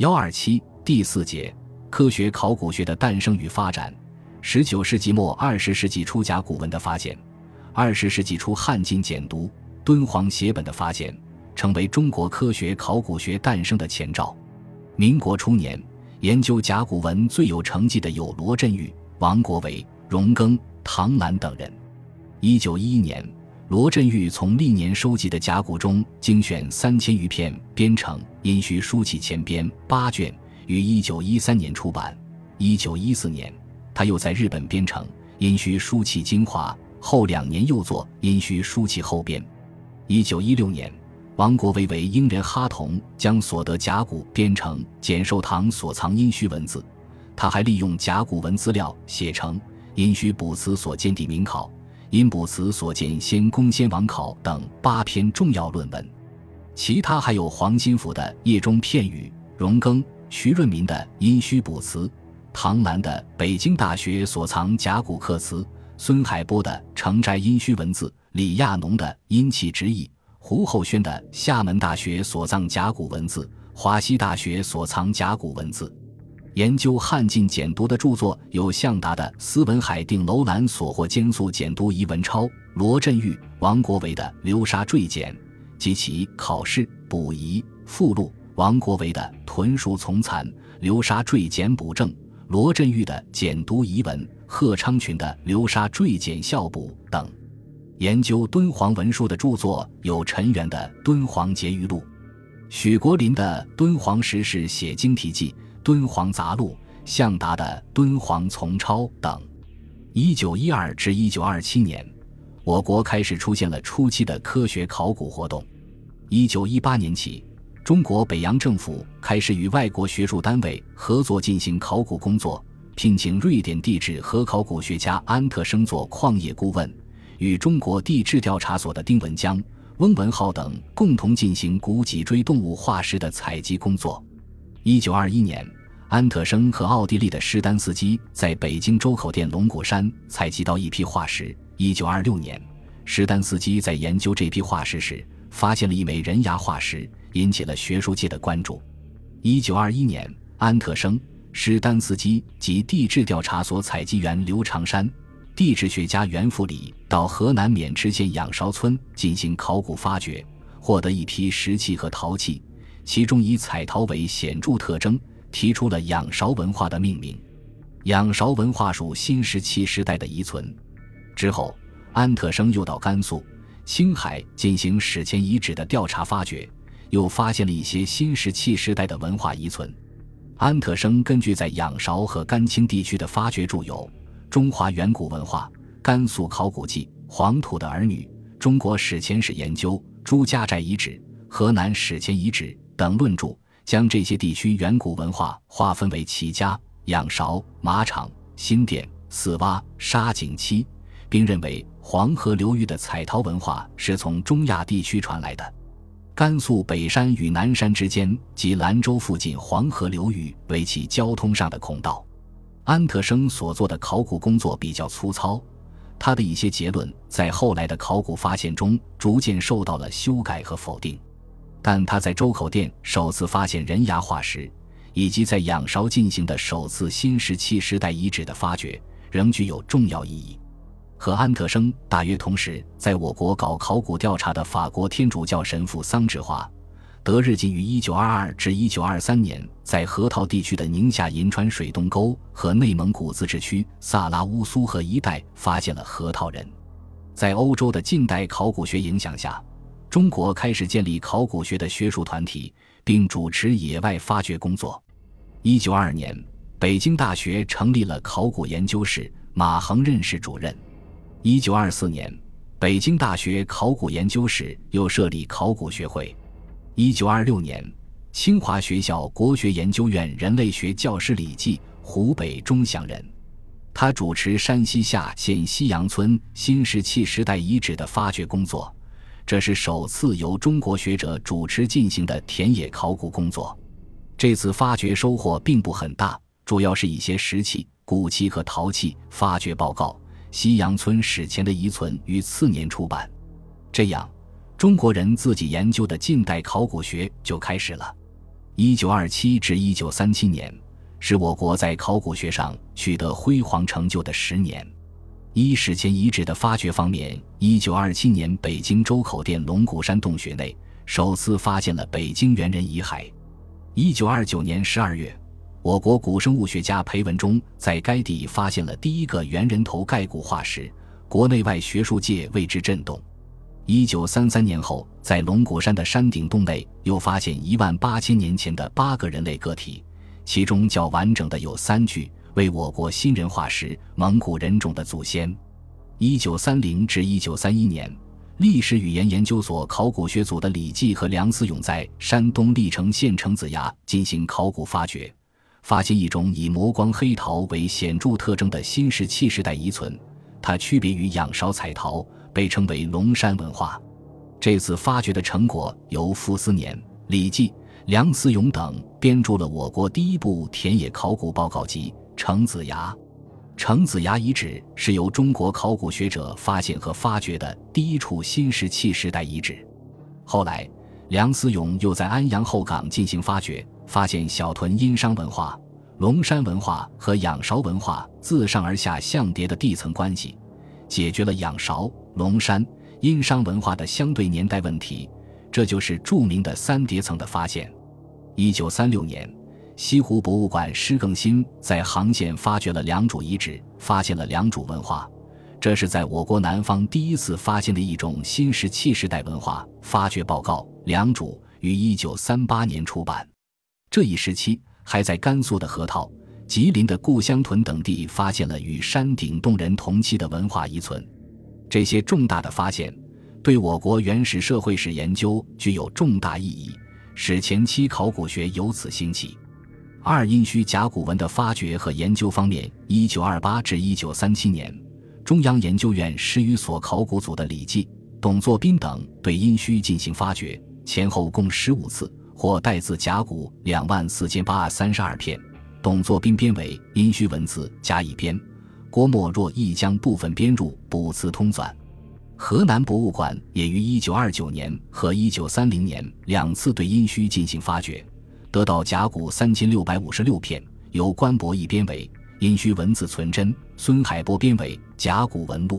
幺二七第四节科学考古学的诞生与发展。十九世纪末二十世纪初甲骨文的发现，二十世纪初汉晋简牍、敦煌写本的发现，成为中国科学考古学诞生的前兆。民国初年，研究甲骨文最有成绩的有罗振玉、王国维、荣庚、唐兰等人。一九一一年。罗振玉从历年收集的甲骨中精选三千余片，编成《殷墟书契前编》八卷，于一九一三年出版。一九一四年，他又在日本编成《殷墟书契精华》，后两年又作《殷墟书契后编》。一九一六年，王国维为英人哈同将所得甲骨编成《简寿堂所藏殷墟文字》，他还利用甲骨文资料写成《殷墟卜辞所见地名考》。因卜辞所见先公先王考等八篇重要论文，其他还有黄金甫的《叶中片语》，荣庚、徐润民的《殷墟卜辞》，唐兰的《北京大学所藏甲骨刻词》，孙海波的《城寨殷墟文字》，李亚农的《殷器直译》，胡厚轩的《厦门大学所藏甲骨文字》，华西大学所藏甲骨文字。研究汉晋简牍的著作有向达的《斯文海定楼兰所获兼素简牍遗文钞》，罗振玉、王国维的《流沙坠简》及其考试补遗附录，王国维的《屯戍丛残流沙坠简补正》，罗振玉的《简牍遗文》，贺昌群的《流沙坠简校补》等。研究敦煌文书的著作有陈元的《敦煌结余录》，许国林的《敦煌石室写经题记》。《敦煌杂录》、向达的《敦煌丛钞》等。一九一二至一九二七年，我国开始出现了初期的科学考古活动。一九一八年起，中国北洋政府开始与外国学术单位合作进行考古工作，聘请瑞典地质和考古学家安特生做矿业顾问，与中国地质调查所的丁文江、翁文浩等共同进行古脊椎动物化石的采集工作。一九二一年，安特生和奥地利的施丹斯基在北京周口店龙骨山采集到一批化石。一九二六年，施丹斯基在研究这批化石时，发现了一枚人牙化石，引起了学术界的关注。一九二一年，安特生、施丹斯基及地质调查所采集员刘长山、地质学家袁复礼到河南渑池县仰韶村进行考古发掘，获得一批石器和陶器。其中以彩陶为显著特征，提出了仰韶文化的命名。仰韶文化属新石器时代的遗存。之后，安特生又到甘肃、青海进行史前遗址的调查发掘，又发现了一些新石器时代的文化遗存。安特生根据在仰韶和甘青地区的发掘著有《中华远古文化》《甘肃考古记》《黄土的儿女》《中国史前史研究》《朱家寨遗址》《河南史前遗址》。等论著将这些地区远古文化划分为齐家、仰韶、马场、新店、四洼、沙井期，并认为黄河流域的彩陶文化是从中亚地区传来的。甘肃北山与南山之间及兰州附近黄河流域为其交通上的孔道。安特生所做的考古工作比较粗糙，他的一些结论在后来的考古发现中逐渐受到了修改和否定。但他在周口店首次发现人牙化石，以及在仰韶进行的首次新石器时代遗址的发掘，仍具有重要意义。和安特生大约同时，在我国搞考古调查的法国天主教神父桑志华，德日进于1922至1923年在河套地区的宁夏银川水洞沟和内蒙古自治区萨拉乌苏河一带发现了河套人。在欧洲的近代考古学影响下。中国开始建立考古学的学术团体，并主持野外发掘工作。一九二二年，北京大学成立了考古研究室，马衡任是主任。一九二四年，北京大学考古研究室又设立考古学会。一九二六年，清华学校国学研究院人类学教师李济，湖北钟祥人，他主持山西夏县西洋村新石器时代遗址的发掘工作。这是首次由中国学者主持进行的田野考古工作。这次发掘收获并不很大，主要是一些石器、骨器和陶器发掘报告。西洋村史前的遗存于次年出版。这样，中国人自己研究的近代考古学就开始了。一九二七至一九三七年是我国在考古学上取得辉煌成就的十年。一史前遗址的发掘方面，一九二七年，北京周口店龙骨山洞穴内首次发现了北京猿人遗骸。一九二九年十二月，我国古生物学家裴文中在该地发现了第一个猿人头盖骨化石，国内外学术界为之震动。一九三三年后，在龙骨山的山顶洞内又发现一万八千年前的八个人类个体，其中较完整的有三具。为我国新人化石蒙古人种的祖先。一九三零至一九三一年，历史语言研究所考古学组的李继和梁思永在山东历城县城子崖进行考古发掘，发现一种以磨光黑陶为显著特征的新石器时代遗存，它区别于仰韶彩陶，被称为龙山文化。这次发掘的成果由傅斯年、李继、梁思永等编著了我国第一部田野考古报告集。程子崖，程子崖遗址是由中国考古学者发现和发掘的第一处新石器时代遗址。后来，梁思永又在安阳后岗进行发掘，发现小屯殷商文化、龙山文化和仰韶文化自上而下相叠的地层关系，解决了仰韶、龙山、殷商文化的相对年代问题。这就是著名的三叠层的发现。一九三六年。西湖博物馆施更新在杭县发掘了良渚遗址，发现了良渚文化，这是在我国南方第一次发现的一种新石器时代文化。发掘报告《良渚》于一九三八年出版。这一时期，还在甘肃的河套、吉林的故乡屯等地发现了与山顶洞人同期的文化遗存。这些重大的发现，对我国原始社会史研究具有重大意义，使前期考古学由此兴起。二殷墟甲骨文的发掘和研究方面，一九二八至一九三七年，中央研究院十余所考古组的李济、董作宾等对殷墟进行发掘，前后共十五次，获带字甲骨两万四千八三十二片。董作宾编为殷墟文字加一编，郭沫若亦将部分编入补词通纂。河南博物馆也于一九二九年和一九三零年两次对殷墟进行发掘。得到甲骨三千六百五十六片，由关伯义编为《殷墟文字存真》，孙海波编为《甲骨文录》。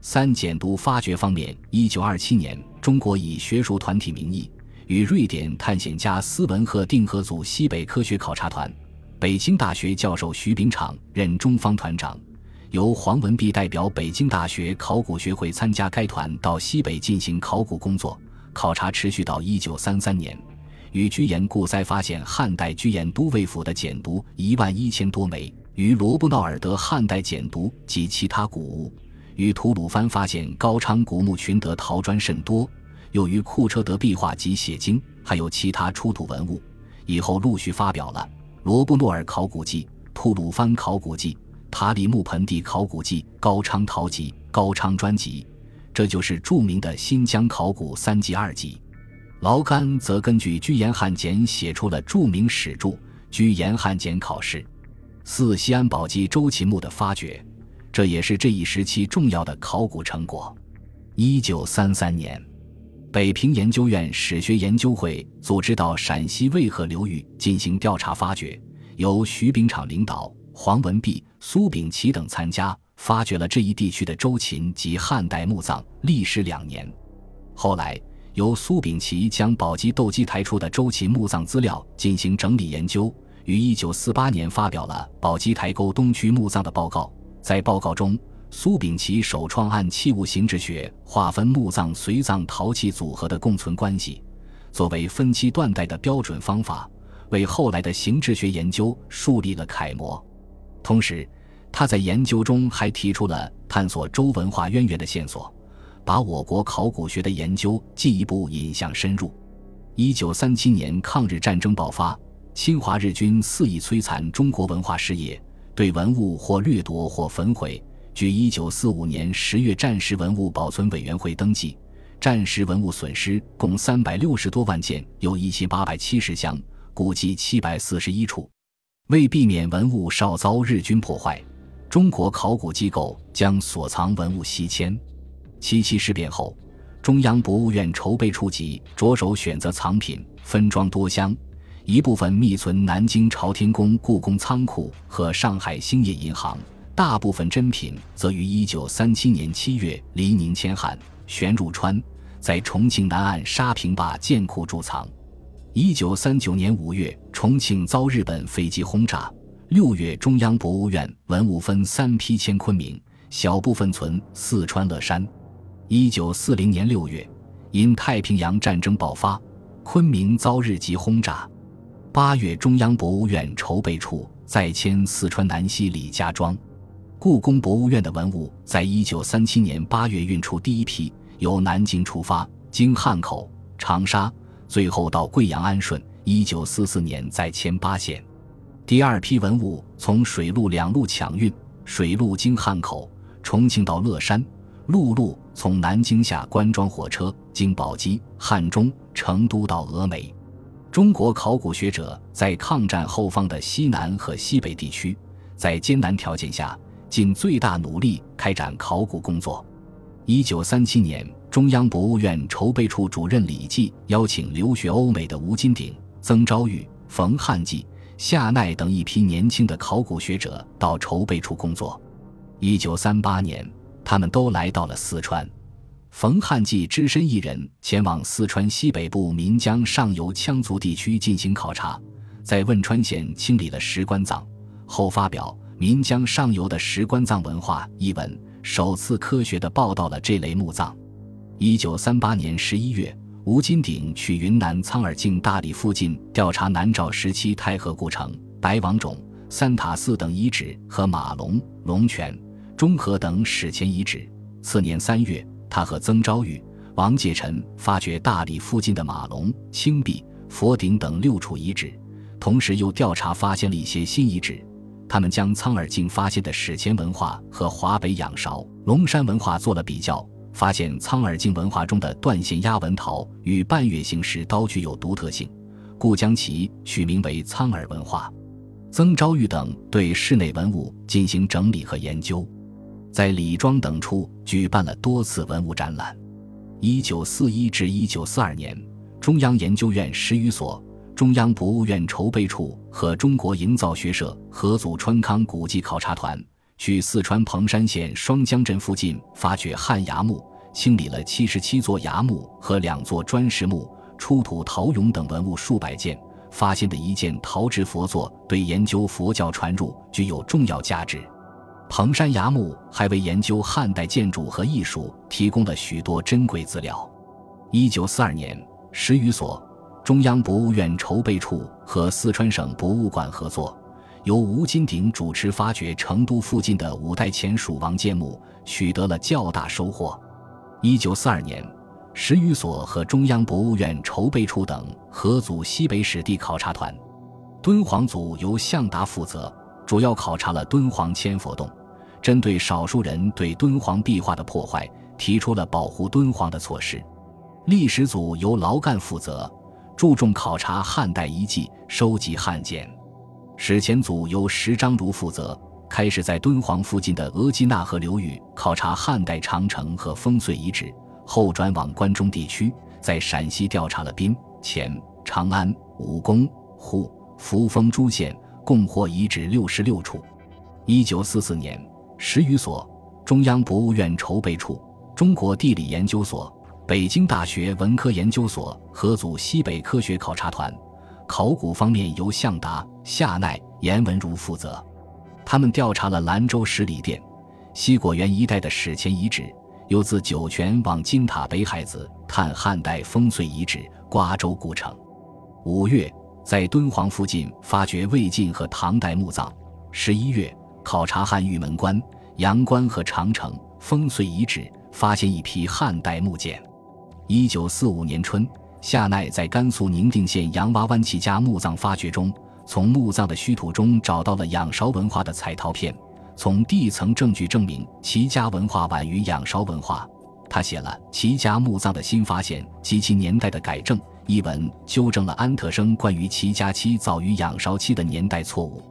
三简牍发掘方面，一九二七年，中国以学术团体名义，与瑞典探险家斯文赫定合组西北科学考察团，北京大学教授徐秉场任中方团长，由黄文弼代表北京大学考古学会参加该团到西北进行考古工作，考察持续到一九三三年。与居延故塞发现汉代居延都尉府的简牍一万一千多枚，与罗布闹尔得汉代简牍及其他古物，与吐鲁番发现高昌古墓群得陶砖甚多，又于库车得壁画及写经，还有其他出土文物。以后陆续发表了《罗布诺尔考古记》《吐鲁番考古记》《塔里木盆地考古记》《高昌陶集》《高昌专辑》，这就是著名的新疆考古三集二辑。劳干则根据居延汉简写出了著名史著《居延汉简考试》。四西安宝鸡周秦墓的发掘，这也是这一时期重要的考古成果。一九三三年，北平研究院史学研究会组织到陕西渭河流域进行调查发掘，由徐秉场领导，黄文弼、苏秉琦等参加，发掘了这一地区的周秦及汉代墓葬，历时两年。后来。由苏秉琦将宝鸡斗鸡台出的周秦墓葬资料进行整理研究，于一九四八年发表了《宝鸡台沟东区墓葬的报告》。在报告中，苏秉琦首创按器物形制学划分墓葬随葬陶器组合的共存关系，作为分期断代的标准方法，为后来的形制学研究树立了楷模。同时，他在研究中还提出了探索周文化渊源的线索。把我国考古学的研究进一步引向深入。一九三七年抗日战争爆发，侵华日军肆意摧残中国文化事业，对文物或掠夺或焚毁。据一九四五年十月战时文物保存委员会登记，战时文物损失共三百六十多万件，有一千八百七十箱，估计七百四十一处。为避免文物少遭日军破坏，中国考古机构将所藏文物西迁。七七事变后，中央博物院筹备处级着手选择藏品，分装多箱，一部分密存南京朝天宫故宫仓库和上海兴业银行，大部分珍品则于1937年7月离宁迁汉，旋入川，在重庆南岸沙坪坝建库贮藏。1939年5月，重庆遭日本飞机轰炸。6月，中央博物院文物分三批迁昆明，小部分存四川乐山。1940年6月，因太平洋战争爆发，昆明遭日机轰炸。八月，中央博物院筹备处再迁四川南溪李家庄。故宫博物院的文物在一九三七年八月运出第一批，由南京出发，经汉口、长沙，最后到贵阳安顺。一九四四年再迁八县。第二批文物从水陆两路抢运，水路经汉口、重庆到乐山，陆路从南京下官庄火车经宝鸡、汉中、成都到峨眉。中国考古学者在抗战后方的西南和西北地区，在艰难条件下尽最大努力开展考古工作。一九三七年，中央博物院筹备处主任李济邀请留学欧美的吴金鼎、曾昭玉、冯汉纪、夏奈等一批年轻的考古学者到筹备处工作。一九三八年，他们都来到了四川。冯汉骥只身一人前往四川西北部岷江上游羌族地区进行考察，在汶川县清理了石棺葬后，发表《岷江上游的石棺葬文化》一文，首次科学地报道了这类墓葬。一九三八年十一月，吴金鼎去云南苍耳境大理附近调查南诏时期太和故城、白王冢、三塔寺等遗址和马龙、龙泉、中和等史前遗址。次年三月。他和曾昭玉、王介臣发掘大理附近的马龙、青壁、佛顶等六处遗址，同时又调查发现了一些新遗址。他们将苍耳境发现的史前文化和华北仰韶、龙山文化做了比较，发现苍耳境文化中的断线压纹陶与半月形石刀具有独特性，故将其取名为苍耳文化。曾昭玉等对室内文物进行整理和研究。在李庄等处举办了多次文物展览。一九四一至一九四二年，中央研究院十余所、中央博物院筹备处和中国营造学社合组川康古迹考察团，去四川彭山县双江镇附近发掘汉崖墓，清理了七十七座崖墓和两座砖石墓，出土陶俑等文物数百件。发现的一件陶制佛座，对研究佛教传入具有重要价值。彭山崖墓还为研究汉代建筑和艺术提供了许多珍贵资料。一九四二年，十余所中央博物院筹备处和四川省博物馆合作，由吴金鼎主持发掘成都附近的五代前蜀王建墓，取得了较大收获。一九四二年，十余所和中央博物院筹备处等合组西北史地考察团，敦煌组由向达负责，主要考察了敦煌千佛洞。针对少数人对敦煌壁画的破坏，提出了保护敦煌的措施。历史组由劳干负责，注重考察汉代遗迹，收集汉简。史前组由石章如负责，开始在敦煌附近的额济纳河流域考察汉代长城和烽燧遗址，后转往关中地区，在陕西调查了宾、乾、长安、武功、户、扶风诸县，共获遗址六十六处。一九四四年。十余所中央博物院筹备处、中国地理研究所、北京大学文科研究所合组西北科学考察团，考古方面由向达、夏奈、严文如负责。他们调查了兰州十里店、西果园一带的史前遗址，又自酒泉往金塔北海子探汉代烽燧遗址瓜州古城。五月，在敦煌附近发掘魏晋和唐代墓葬。十一月。考察汉玉门关、阳关和长城烽燧遗址，发现一批汉代木简。一九四五年春，夏奈在甘肃宁定县杨洼湾齐家墓葬发掘中，从墓葬的虚土中找到了仰韶文化的彩陶片。从地层证据证明齐家文化晚于仰韶文化。他写了《齐家墓葬的新发现及其年代的改正》一文，纠正了安特生关于齐家期早于仰韶期的年代错误。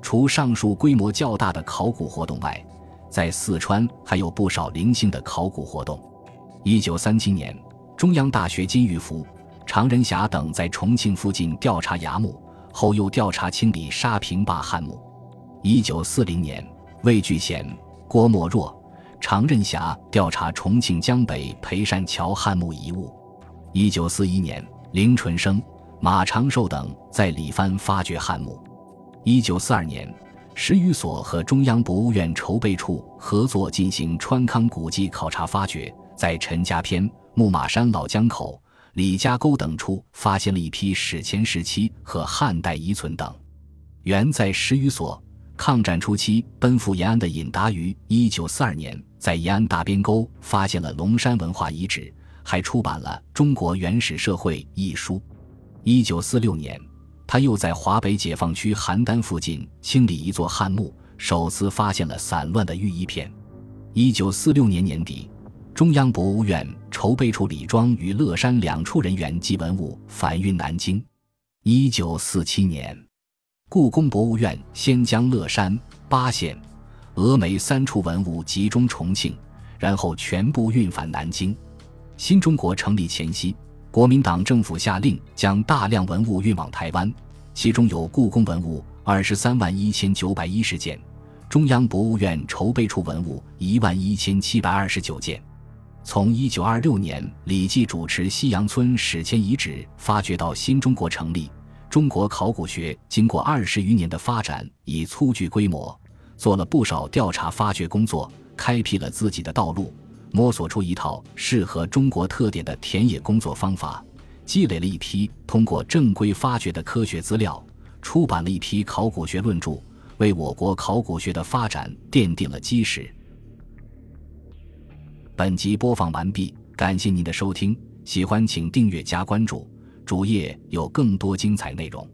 除上述规模较大的考古活动外，在四川还有不少零星的考古活动。一九三七年，中央大学金玉福、常仁侠等在重庆附近调查崖墓，后又调查清理沙坪坝汉墓。一九四零年，魏巨贤、郭沫若、常仁侠调查重庆江北裴善桥汉墓遗物。一九四一年，林纯生、马长寿等在里番发掘汉墓。一九四二年。十余所和中央博物院筹备处合作进行川康古迹考察发掘，在陈家坪、木马山老江口、李家沟等处发现了一批史前时期和汉代遗存等。原在十余所。抗战初期奔赴延安的尹达于一九四二年在延安大边沟发现了龙山文化遗址，还出版了《中国原始社会》一书。一九四六年。他又在华北解放区邯郸附近清理一座汉墓，首次发现了散乱的玉衣片。一九四六年年底，中央博物院筹备处李庄与乐山两处人员及文物返运南京。一九四七年，故宫博物院先将乐山、巴县、峨眉三处文物集中重庆，然后全部运返南京。新中国成立前夕。国民党政府下令将大量文物运往台湾，其中有故宫文物二十三万一千九百一十件，中央博物院筹备处文物一万一千七百二十九件。从一九二六年李济主持西洋村史前遗址发掘到新中国成立，中国考古学经过二十余年的发展，已初具规模，做了不少调查发掘工作，开辟了自己的道路。摸索出一套适合中国特点的田野工作方法，积累了一批通过正规发掘的科学资料，出版了一批考古学论著，为我国考古学的发展奠定了基石。本集播放完毕，感谢您的收听，喜欢请订阅加关注，主页有更多精彩内容。